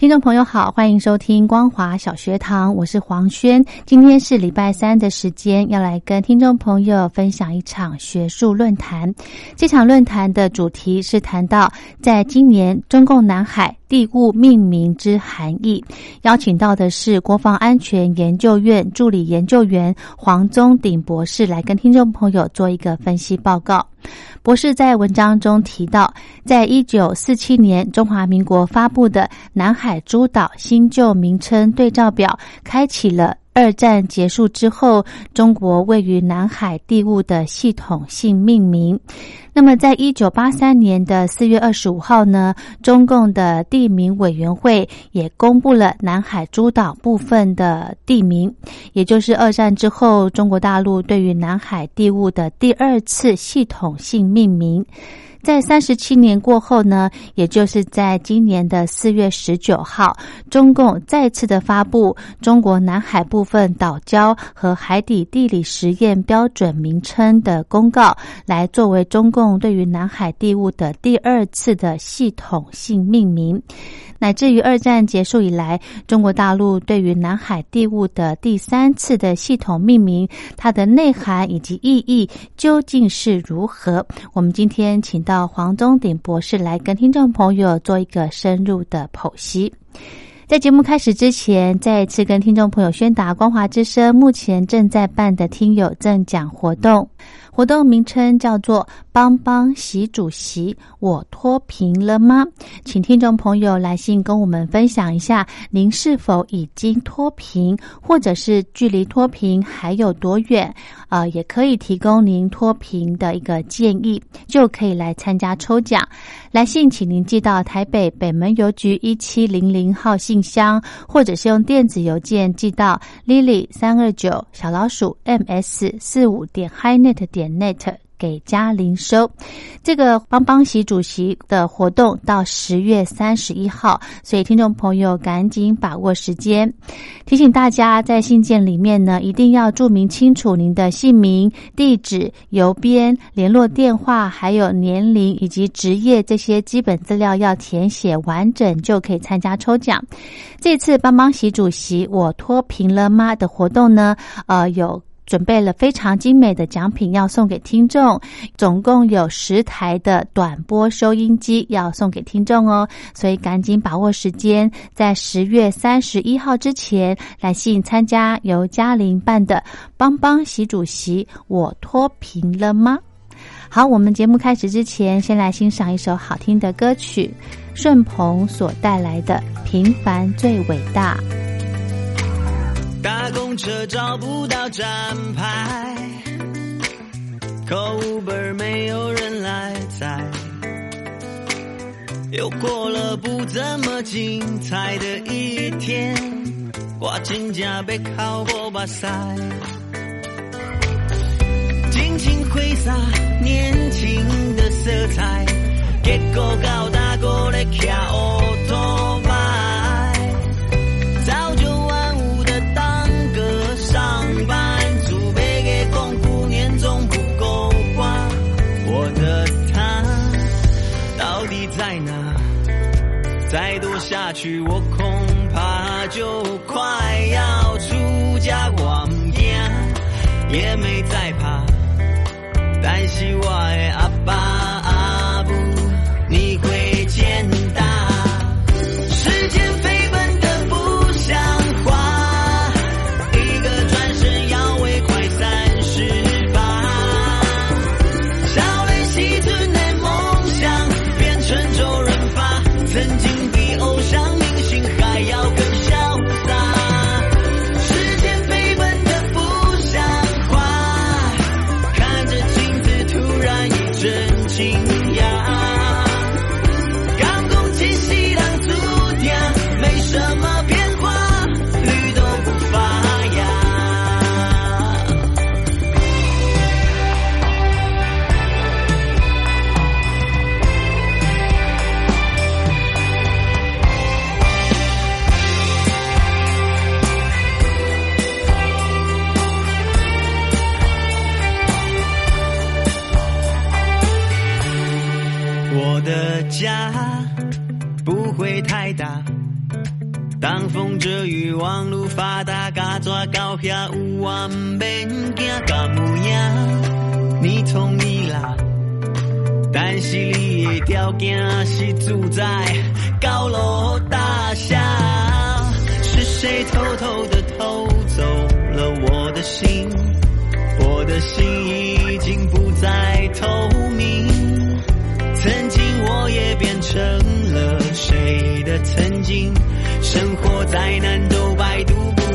听众朋友好，欢迎收听光华小学堂，我是黄轩。今天是礼拜三的时间，要来跟听众朋友分享一场学术论坛。这场论坛的主题是谈到在今年中共南海地物命名之含义。邀请到的是国防安全研究院助理研究员黄宗鼎博士，来跟听众朋友做一个分析报告。博士在文章中提到，在一九四七年中华民国发布的《南海诸岛新旧名称对照表》，开启了二战结束之后中国位于南海地物的系统性命名。那么，在一九八三年的四月二十五号呢，中共的地名委员会也公布了南海诸岛部分的地名，也就是二战之后中国大陆对于南海地物的第二次系统性命名。在三十七年过后呢，也就是在今年的四月十九号，中共再次的发布中国南海部分岛礁和海底地理实验标准名称的公告，来作为中共对于南海地物的第二次的系统性命名。乃至于二战结束以来，中国大陆对于南海地物的第三次的系统命名，它的内涵以及意义究竟是如何？我们今天请到黄宗鼎博士来跟听众朋友做一个深入的剖析。在节目开始之前，再一次跟听众朋友宣达，光华之声目前正在办的听友赠奖活动。活动名称叫做“帮帮习主席，我脱贫了吗？”请听众朋友来信跟我们分享一下，您是否已经脱贫，或者是距离脱贫还有多远？啊，也可以提供您脱贫的一个建议，就可以来参加抽奖。来信请您寄到台北北门邮局一七零零号信箱，或者是用电子邮件寄到 lily 三二九小老鼠 ms 四五点 highnet 点。Net 给嘉玲收，这个帮帮习主席的活动到十月三十一号，所以听众朋友赶紧把握时间。提醒大家，在信件里面呢，一定要注明清楚您的姓名、地址、邮编、联络电话，还有年龄以及职业这些基本资料要填写完整，就可以参加抽奖。这次帮帮习主席我脱贫了吗的活动呢？呃，有。准备了非常精美的奖品要送给听众，总共有十台的短波收音机要送给听众哦，所以赶紧把握时间，在十月三十一号之前来信参加由嘉玲办的“帮帮习主席，我脱贫了吗？”好，我们节目开始之前，先来欣赏一首好听的歌曲，顺鹏所带来的《平凡最伟大》。搭公车找不到站牌，call Uber 没有人来载，又过了不怎么精彩的一天，挂金甲被烤过把塞，尽情挥洒年轻的色彩，结果搞大过来跳。去，我恐怕就快要出家我唔惊，也没再怕，但是我的阿爸。阿母，你会见。风遮雨，网路发达，加抓高下有万免惊，敢有影？你同意啦？但是你的条件是住在高楼大厦，是谁偷偷的偷走了我的心？我的心已经不再透明。曾经我也变成了谁的曾经，生活再难都百毒不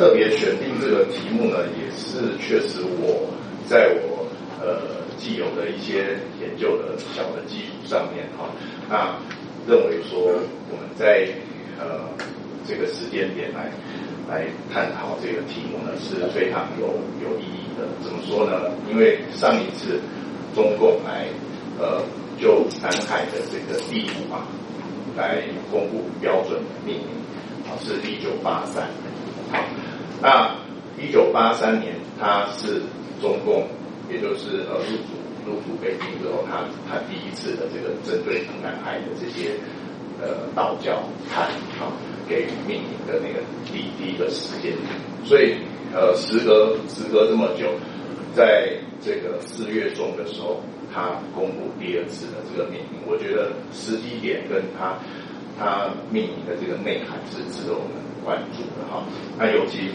特别选定这个题目呢，也是确实我在我呃既有的一些研究的小的基础上面哈，那认为说我们在呃这个时间点来来探讨这个题目呢是非常有有意义的。怎么说呢？因为上一次中共来呃就南海的这个地图啊来公布标准的命名啊，是一九八三好。那一九八三年，他是中共，也就是呃入主入主北京之后，他他第一次的这个针对南海的这些呃道教坛啊给予命名的那个第第一个时间点，所以呃时隔时隔这么久，在这个四月中的时候，他公布第二次的这个命名，我觉得时机点跟他他命名的这个内涵是值得我们关注的哈。那尤其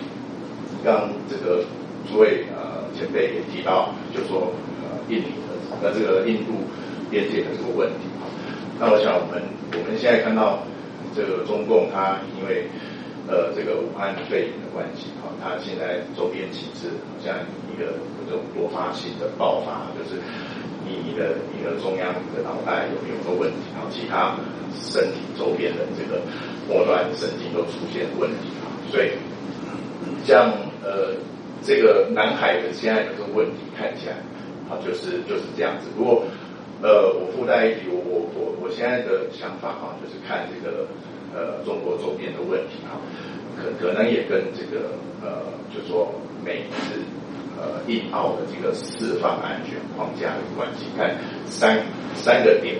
刚这个诸位呃前辈也提到，就说呃印尼的那这个印度边界的这个问题哈。那我想我们我们现在看到这个中共它因为呃这个武汉肺炎的关系哈，它现在周边情势好像一个这种多发性的爆发，就是你你的你的中央的脑袋有没有个问题，然后其他身体周边的这个末端神经都出现问题啊，所以像呃这个南海的现在的这个问题看起来啊就是就是这样子。不过呃我附带一提，我我我现在的想法哈、就是看这个呃中国周边的问题哈、可可能也跟这个呃就说美日呃印澳的这个释放安全框架有关系。看三三个点，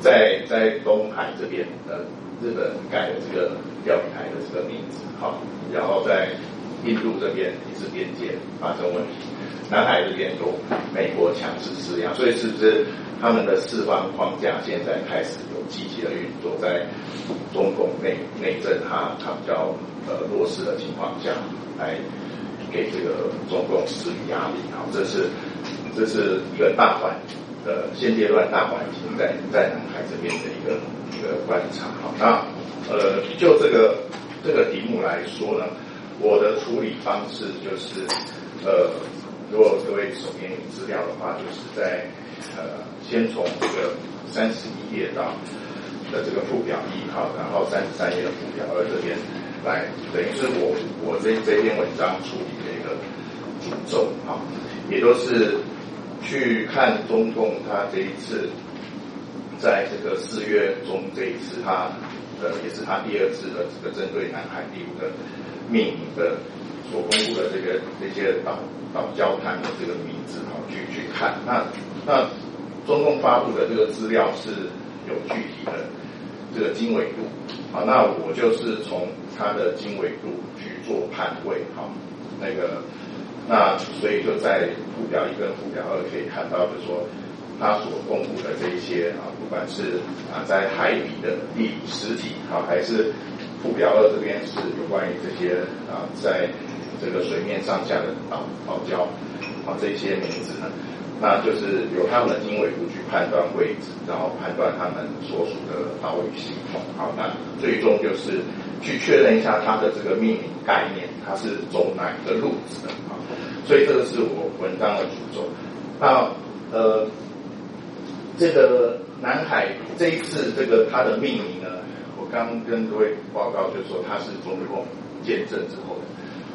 在在东海这边呃日本改了这个钓鱼台的这个名字哈，然后在印度这边也是边界发生问题，南海这边有美国强势施压，所以是不是他们的释放框架现在开始有积极的运作，在中共内内政它它比较呃弱势的情况下，来给这个中共施予压力，好，这是这是一个大环呃现阶段大环境在在南海这边的一个一个观察，好，那呃就这个这个题目来说呢。我的处理方式就是，呃，如果各位手边有资料的话，就是在呃，先从这个三十一页到的这个附表一号，然后三十三页的附表二这边来，等于是我我这这篇文章处理的一个主轴啊，也都是去看中共他这一次在这个四月中这一次他呃也是他第二次的这个针对南海第五的。命名的所公布的这个这些岛岛礁滩的这个名字哈，去去看那那中共发布的这个资料是有具体的这个经纬度，好，那我就是从它的经纬度去做判位，好，那个，那所以就在图表一跟图表二可以看到，就说它所公布的这一些啊，不管是啊在海底的地理实体，好，还是附表二这边是有关于这些啊，在这个水面上下的岛岛礁，啊这些名字呢。那就是由他们的经纬度去判断位置，然后判断他们所属的岛屿系统。好，那最终就是去确认一下它的这个命名概念，它是走哪个路子的啊？所以这个是我文章的主轴。那呃，这个南海这一次这个它的命名呢，我刚跟各位报告就是说它是中共建政之后的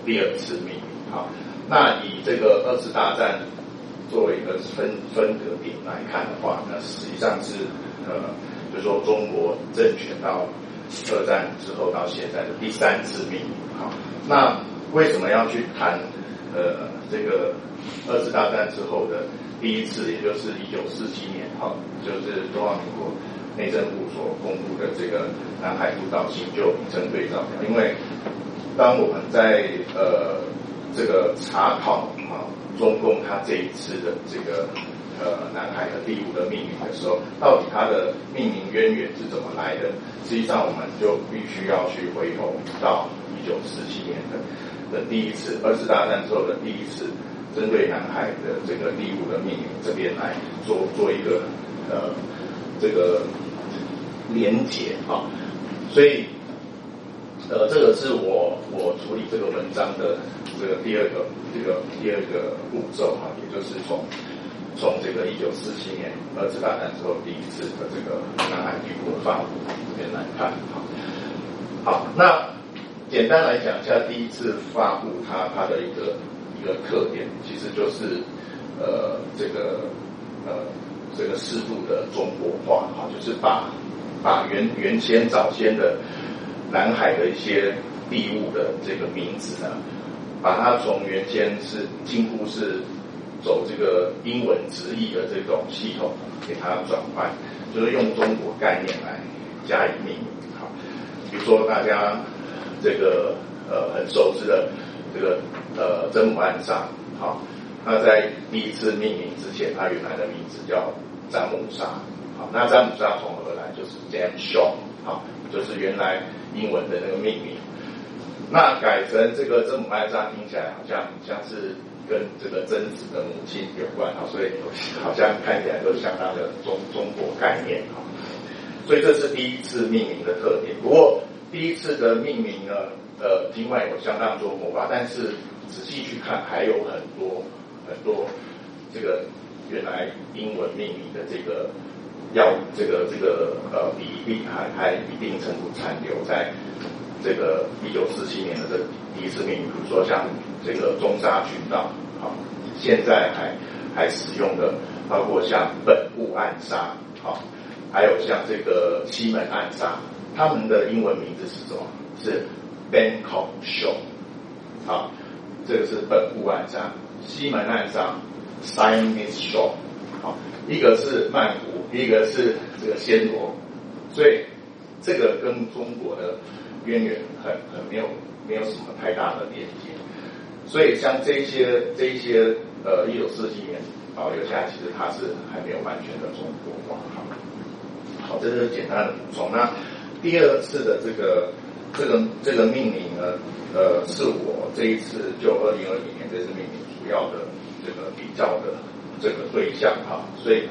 第二次命名。好，那以这个二次大战。作为一个分分隔点来看的话，那实际上是呃，就说中国政权到二战之后到现在的第三次命名。好，那为什么要去谈呃这个二次大战之后的第一次，也就是一九四七年，哈，就是中华民国内政部所公布的这个南海督导新旧名称对照表？因为当我们在呃这个查考啊。中共他这一次的这个呃南海的第五的命名的时候，到底它的命名渊源是怎么来的？实际上，我们就必须要去回头到一九四七年的的第一次二次大战之后的第一次针对南海的这个第五的命名这边来做做一个呃这个连结啊，所以。呃，这个是我我处理这个文章的这个第二个这个第二个步骤哈，也就是从从这个一九四七年二次大战之后第一次的这个南海帝国发布这边来看哈。好，那简单来讲一下第一次发布它它的一个个特点，其实就是呃这个呃这个适度的中国化哈，就是把把原原先早先的。南海的一些地物的这个名字呢，把它从原先是几乎是走这个英文直译的这种系统，给它转换，就是用中国概念来加以命名。好，比如说大家这个呃很熟知的这个呃真母暗沙，好，那在第一次命名之前，它原来的名字叫詹姆沙，好，那詹姆沙从何而来？就是 James Shaw，好，就是原来。英文的那个命名，那改成这个真母爱莎，听起来好像像是跟这个贞子的母亲有关啊，所以好像看起来都相当的中中国概念啊，所以这是第一次命名的特点。不过第一次的命名呢，呃，尽管有相当多魔法，但是仔细去看，还有很多很多这个原来英文命名的这个。要这个这个呃比例还还一定程度残留在这个一九四七年的这第一次命名，比如说像这个中沙群岛，好，现在还还使用的，包括像本部暗沙，好，还有像这个西门暗沙，他们的英文名字是什么？是 Bangkok Show，好，这个是本部暗沙，西门暗沙 Siamese Shore，好，一个是曼谷。一个是这个暹罗，所以这个跟中国的渊源很很没有没有什么太大的连接，所以像这些这些呃一九四几年保留下来，其实它是还没有完全的中国化。好，这是简单的补充。那第二次的这个这个这个命名呢，呃，是我这一次就二零二零年这次命名主要的这个比较的这个对象哈，所以。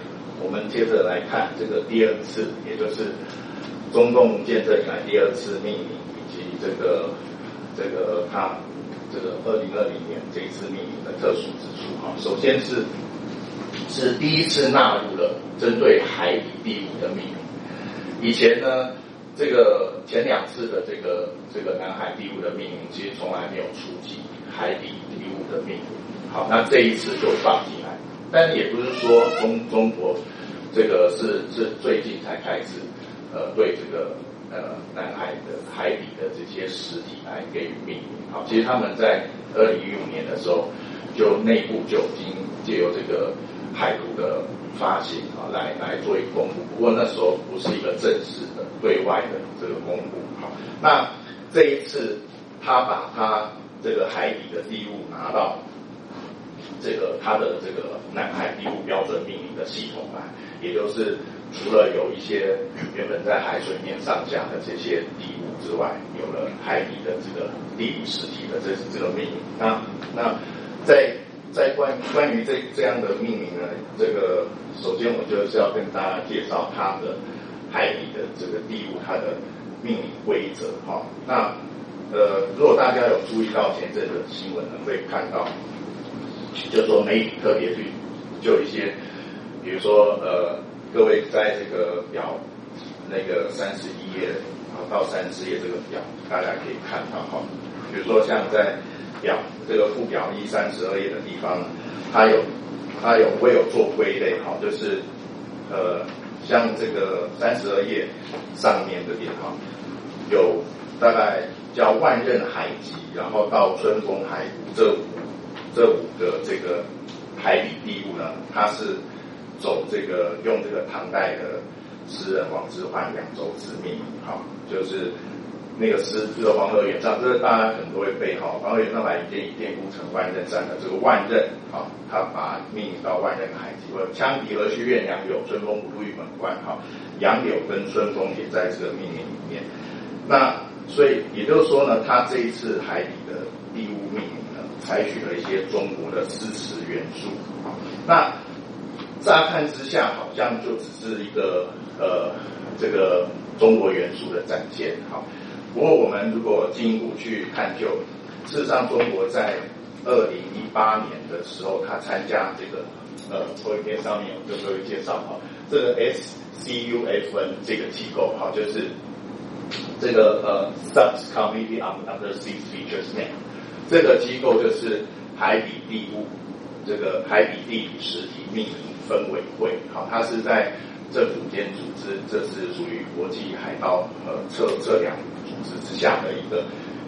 我们接着来看这个第二次，也就是中共建政以来第二次命名，以及这个这个它这个二零二零年这一次命名的特殊之处哈。首先是是第一次纳入了针对海底地物的命名，以前呢这个前两次的这个这个南海地物的命名，其实从来没有触及海底地物的命名。好，那这一次就放进来，但也不是说中中国。这个是是最近才开始，呃，对这个呃南海的海底的这些实体来给予命名。好，其实他们在二零一五年的时候，就内部就已经借由这个海图的发行啊，来来做一个公布。不过那时候不是一个正式的对外的这个公布。好，那这一次他把他这个海底的地物拿到这个他的这个南海地物标准命名的系统来，也就是除了有一些原本在海水面上下的这些地物之外，有了海底的这个地理实体的这这个命名。那那在在关关于这这样的命名呢，这个首先我就是要跟大家介绍它的海底的这个地物它的命名规则哈。那呃，如果大家有注意到前阵的新闻呢，会看到，就说媒体特别去就一些，比如说呃，各位在这个表那个三十一页啊到三十页这个表，大家可以看到哈，比如说像在表这个附表一三十二页的地方，它有它有会有做归类哈，就是呃像这个三十二页上面这边哈，有大概。叫万仞海集，然后到春风海谷这五这五个这个海底地物呢，它是走这个用这个唐代的诗人王之涣扬州之命好，就是那个诗这个黄河远上，这个大家可能都会背哈，黄河远上来一殿一殿孤城万仞山的这个万仞，哈，他把命名到万仞海脊，或羌笛何须怨杨柳，春风不度玉门关，哈，杨柳跟春风也在这个命名里面，那。所以也就是说呢，他这一次海底的地物命名呢，采取了一些中国的诗词元素。那乍看之下，好像就只是一个呃这个中国元素的展现哈。不过我们如果进一步去探究，事实上中国在二零一八年的时候，他参加这个呃投影片上面我就都会介绍哈，这个 S C U F N 这个机构哈，就是。这个呃，Subcommittee on Undersea Features Name，这个机构就是海底地物这个海底地理实体命名分委会，好，它是在政府间组织，这是属于国际海盗呃测测量组织之下的一个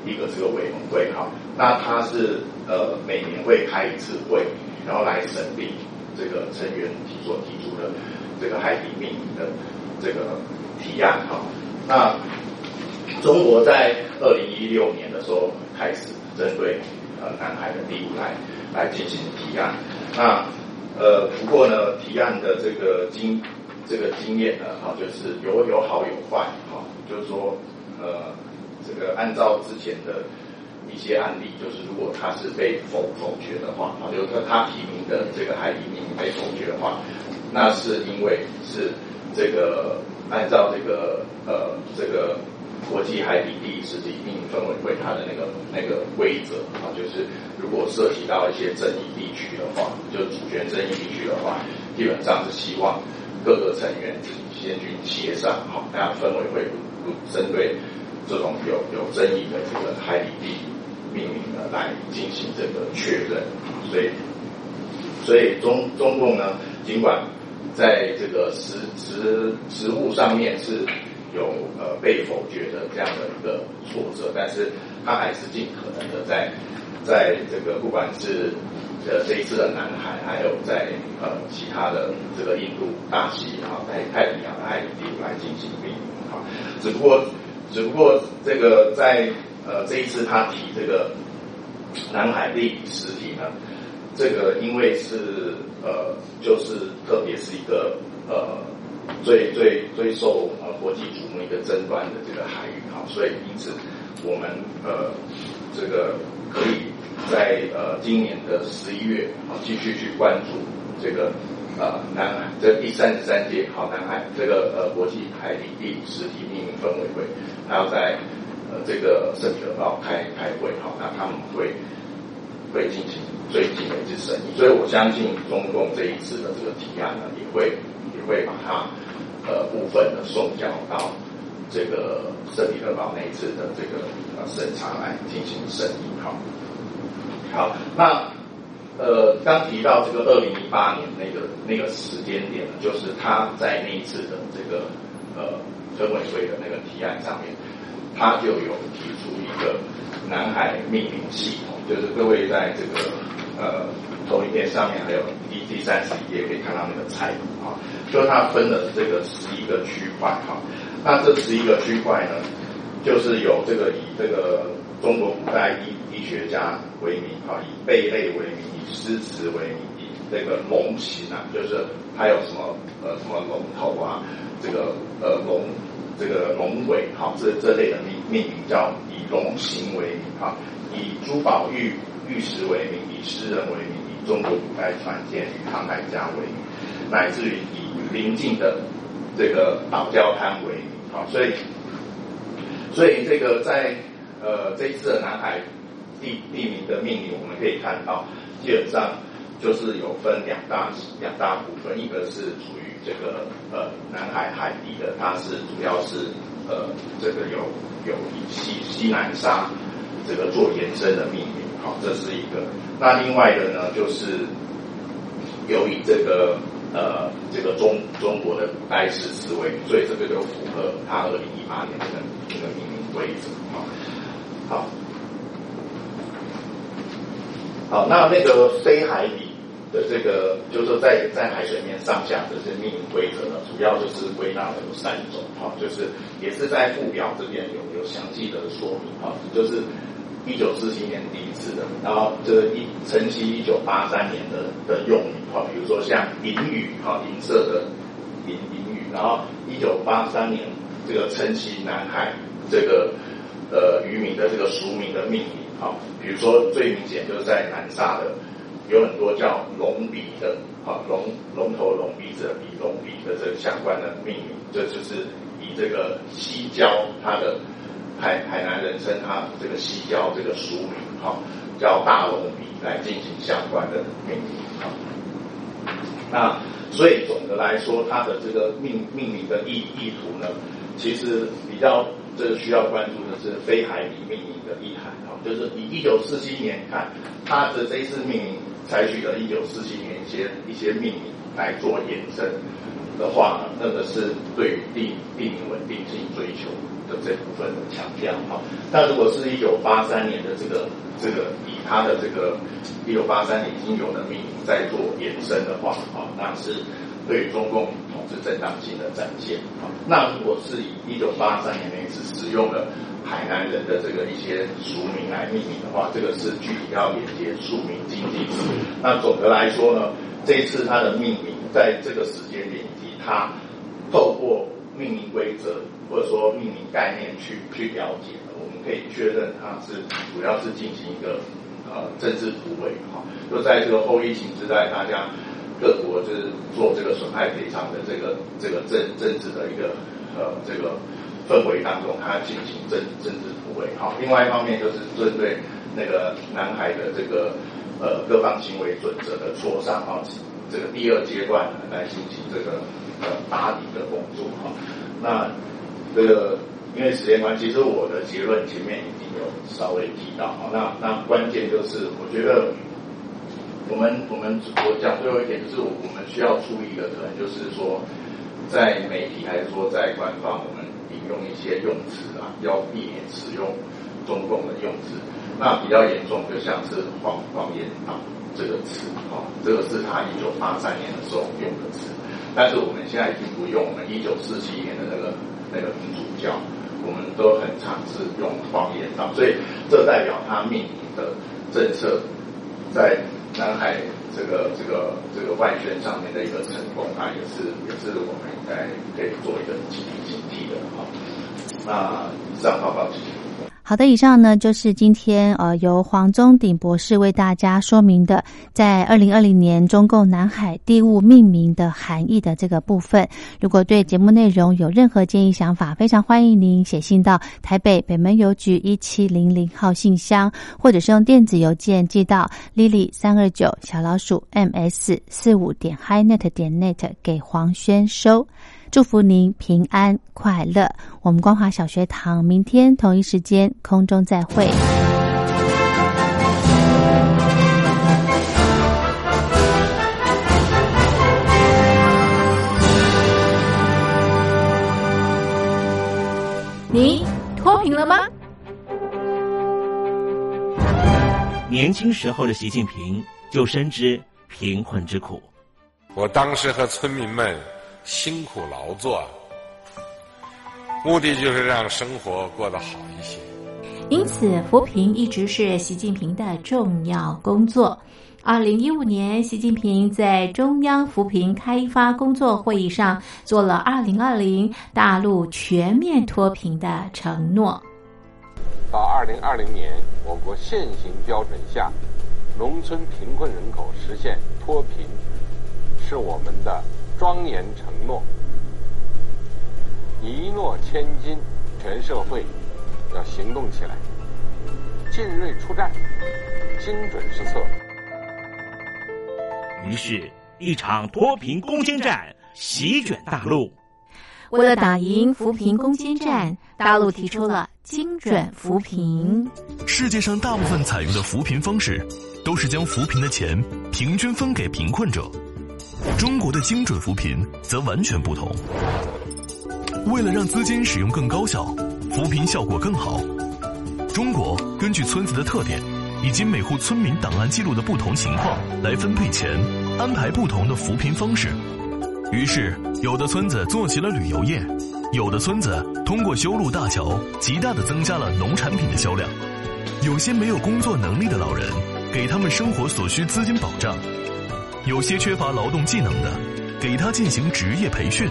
一个这个委员会，哈，那它是呃每年会开一次会，然后来审理这个成员所提出的这个海底命名的这个提案，哈，那。中国在二零一六年的时候开始针对呃南海的地物来来进行提案，那呃不过呢提案的这个经这个经验呢哈就是有有好有坏哈，就是说呃这个按照之前的一些案例，就是如果他是被否否决的话啊，就是说他提名的这个海底命名被否决的话，那是因为是这个按照这个呃这个。国际海底地理实体命名分委会它的那个那个规则啊，就是如果涉及到一些争议地区的话，就主权争议地区的话，基本上是希望各个成员先去协商，好，大家分委会不针对这种有有争议的这个海底地命名呢，来进行这个确认。所以，所以中中共呢，尽管在这个实实实物上面是。有呃被否决的这样的一个挫折，但是他还是尽可能的在在这个不管是呃这一次的南海，还有在呃其他的这个印度大西啊，太太平洋的海域来进行命名啊。只不过只不过这个在呃这一次他提这个南海地理实体呢，这个因为是呃就是特别是一个呃。最最最受呃国际瞩目一个争端的这个海域哈，所以因此我们呃这个可以在呃今年的十一月啊继续去关注这个呃南海这第三十三届好南海这个呃国际海底地理实体命名分委会，还要在呃这个圣彼得堡开开会好，那他们会会进行最近的一次审议，所以我相信中共这一次的这个提案呢，也会也会把它。呃，部分的送交到这个圣彼得堡那一次的这个呃审查来进行审议，好，好，那呃刚提到这个二零一八年那个那个时间点呢，就是他在那一次的这个呃分委会的那个提案上面，他就有提出一个南海命名系统，就是各位在这个呃投影片上面还有第第三十一页可以看到那个菜谱啊，就是它分了这个十一个区块哈。那这十一个区块呢，就是有这个以这个中国古代医医学家为名哈，以贝类为名，以诗词为名，以这个龙形啊，就是还有什么呃什么龙头啊，这个呃龙这个龙尾哈，这这类的命命名叫以龙形为名哈，以珠宝玉玉石为名，以诗人为名，以中国古代传剑与航海家为名，乃至于以邻近的这个岛礁滩为名。好，所以，所以这个在呃这一次的南海地地名的命名，我们可以看到，基本上就是有分两大两大部分，一个是属于这个呃南海海地的，它是主要是呃这个有有以西西南沙这个做延伸的命名，好，这是一个。那另外的呢，就是由于这个。呃，这个中中国的古代史思维，所以这个就符合他二零一八年的这个命名规则啊。好，好，那那个非海底的这个，就是说在在海水面上下的这命名规则呢，主要就是归纳了有三种哈，就是也是在附表这边有有详细的说明哈，就是。一九四七年第一次的，然后这一晨曦一九八三年的的用语哈，比如说像银语哈，银色的银银语，然后一九八三年这个晨曦南海这个呃渔民的这个俗名的命名好，比如说最明显就是在南沙的有很多叫龙鼻的哈龙龙头龙鼻子的鼻龙鼻的这个相关的命名，这就是以这个西郊它的。海海南人称它这个西郊这个俗名哈，叫大龙鼻来进行相关的命名哈。那所以总的来说，它的这个命命名的意意图呢，其实比较这个需要关注的是非海里命名的意涵哈，就是以一九四七年看，它的这一次命名采取了一九四七年一些一些命名来做延伸的话呢，那个是对于地地名稳定性追求。的这部分的强调哈，那如果是一九八三年的这个这个以他的这个一九八三年已经有的命名在做延伸的话啊，那是对中共统治正当性的展现。那如果是以一九八三年那次使用了海南人的这个一些俗名来命名的话，这个是具体要连接庶民经济史。那总的来说呢，这次它的命名在这个时间点以及它透过命名规则。或者说命名概念去去了解，我们可以确认它是主要是进行一个呃政治突围哈，就在这个后疫情时代，大家各国就是做这个损害赔偿的这个这个政政治的一个呃这个氛围当中，它进行政政治突围哈。另外一方面就是针对那个南海的这个呃各方行为准则的磋商啊，这个第二阶段来进行这个呃打底的工作哈，那。这个因为时间关系，其实我的结论前面已经有稍微提到哈。那那关键就是，我觉得我们我们我讲最后一点就是，我们需要注意的可能就是说，在媒体还是说在官方，我们引用一些用词啊，要避免使用中共的用词。那比较严重，就像是“谎谎言党”这个词啊，这个是他一九八三年的时候用的词，但是我们现在已经不用我们一九四七年的那个。那个民主教，我们都很尝试用方言党，所以这代表他命名的政策在南海这个这个这个外宣上面的一个成功，啊也是也是我们应该可以做一个积极警惕的哈。那以上报告，谢谢。好的，以上呢就是今天呃由黄宗鼎博士为大家说明的，在二零二零年中共南海地物命名的含义的这个部分。如果对节目内容有任何建议想法，非常欢迎您写信到台北北门邮局一七零零号信箱，或者是用电子邮件寄到 lily 三二九小老鼠 ms 四五点 hi net 点 net 给黄轩收。祝福您平安快乐。我们光华小学堂明天同一时间空中再会。你脱贫了吗？年轻时候的习近平。就深知贫困之苦。我当时和村民们辛苦劳作，目的就是让生活过得好一些。因此，扶贫一直是习近平的重要工作。二零一五年，习近平在中央扶贫开发工作会议上做了二零二零大陆全面脱贫的承诺。到二零二零年，我国现行标准下，农村贫困人口实现脱贫，是我们的庄严承诺。一诺千金，全社会要行动起来，进锐出战，精准施策。于是，一场脱贫攻坚战席卷大陆。为了打赢扶贫攻坚战，大陆提出了精准扶贫。世界上大部分采用的扶贫方式，都是将扶贫的钱平均分给贫困者。中国的精准扶贫则完全不同。为了让资金使用更高效，扶贫效果更好，中国根据村子的特点。以及每户村民档案记录的不同情况来分配钱，安排不同的扶贫方式。于是，有的村子做起了旅游业，有的村子通过修路大桥，极大的增加了农产品的销量。有些没有工作能力的老人，给他们生活所需资金保障；有些缺乏劳动技能的，给他进行职业培训。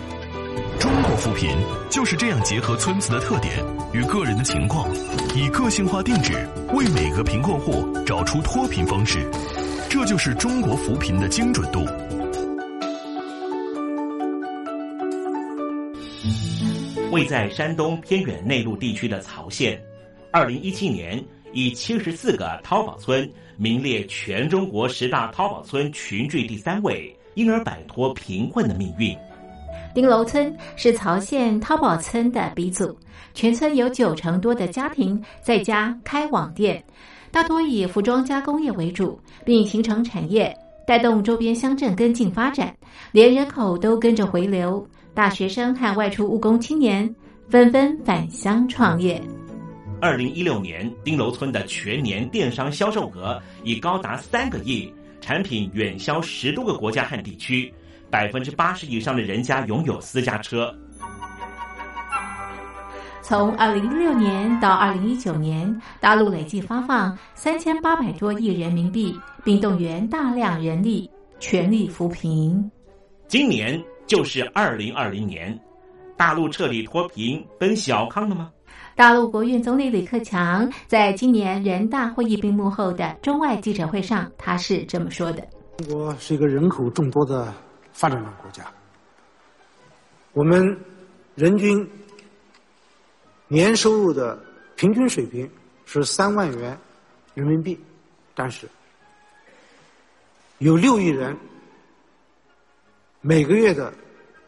中国扶贫就是这样结合村子的特点与个人的情况，以个性化定制为每个贫困户找出脱贫方式，这就是中国扶贫的精准度。位在山东偏远内陆地区的曹县，二零一七年以七十四个淘宝村名列全中国十大淘宝村群聚第三位，因而摆脱贫困的命运。丁楼村是曹县淘宝村的鼻祖，全村有九成多的家庭在家开网店，大多以服装加工业为主，并形成产业，带动周边乡镇跟进发展，连人口都跟着回流，大学生和外出务工青年纷纷返乡创业。二零一六年，丁楼村的全年电商销售额已高达三个亿，产品远销十多个国家和地区。百分之八十以上的人家拥有私家车。从二零一六年到二零一九年，大陆累计发放三千八百多亿人民币，并动员大量人力，全力扶贫。今年就是二零二零年，大陆彻底脱贫奔小康了吗？大陆国务院总理李克强在今年人大会议闭幕后的中外记者会上，他是这么说的：“中国是一个人口众多的。”发展中国家，我们人均年收入的平均水平是三万元人民币，但是有六亿人每个月的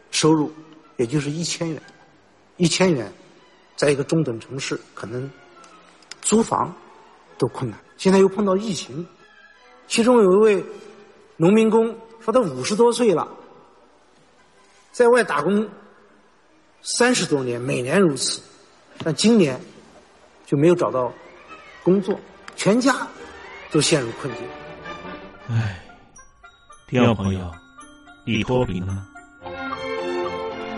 收入也就是一千元，一千元在一个中等城市可能租房都困难。现在又碰到疫情，其中有一位农民工。说他五十多岁了，在外打工三十多年，每年如此，但今年就没有找到工作，全家都陷入困境。唉，第二朋友，你脱贫了吗？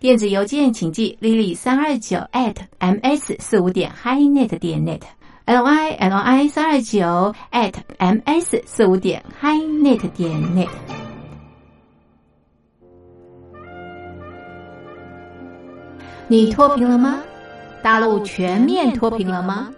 电子邮件请寄 lily 三二九 at ms 四五点 highnet 点 net，l i l i 三二九 at ms 四五点 highnet 点 net。你脱贫了吗？大陆全面脱贫了吗？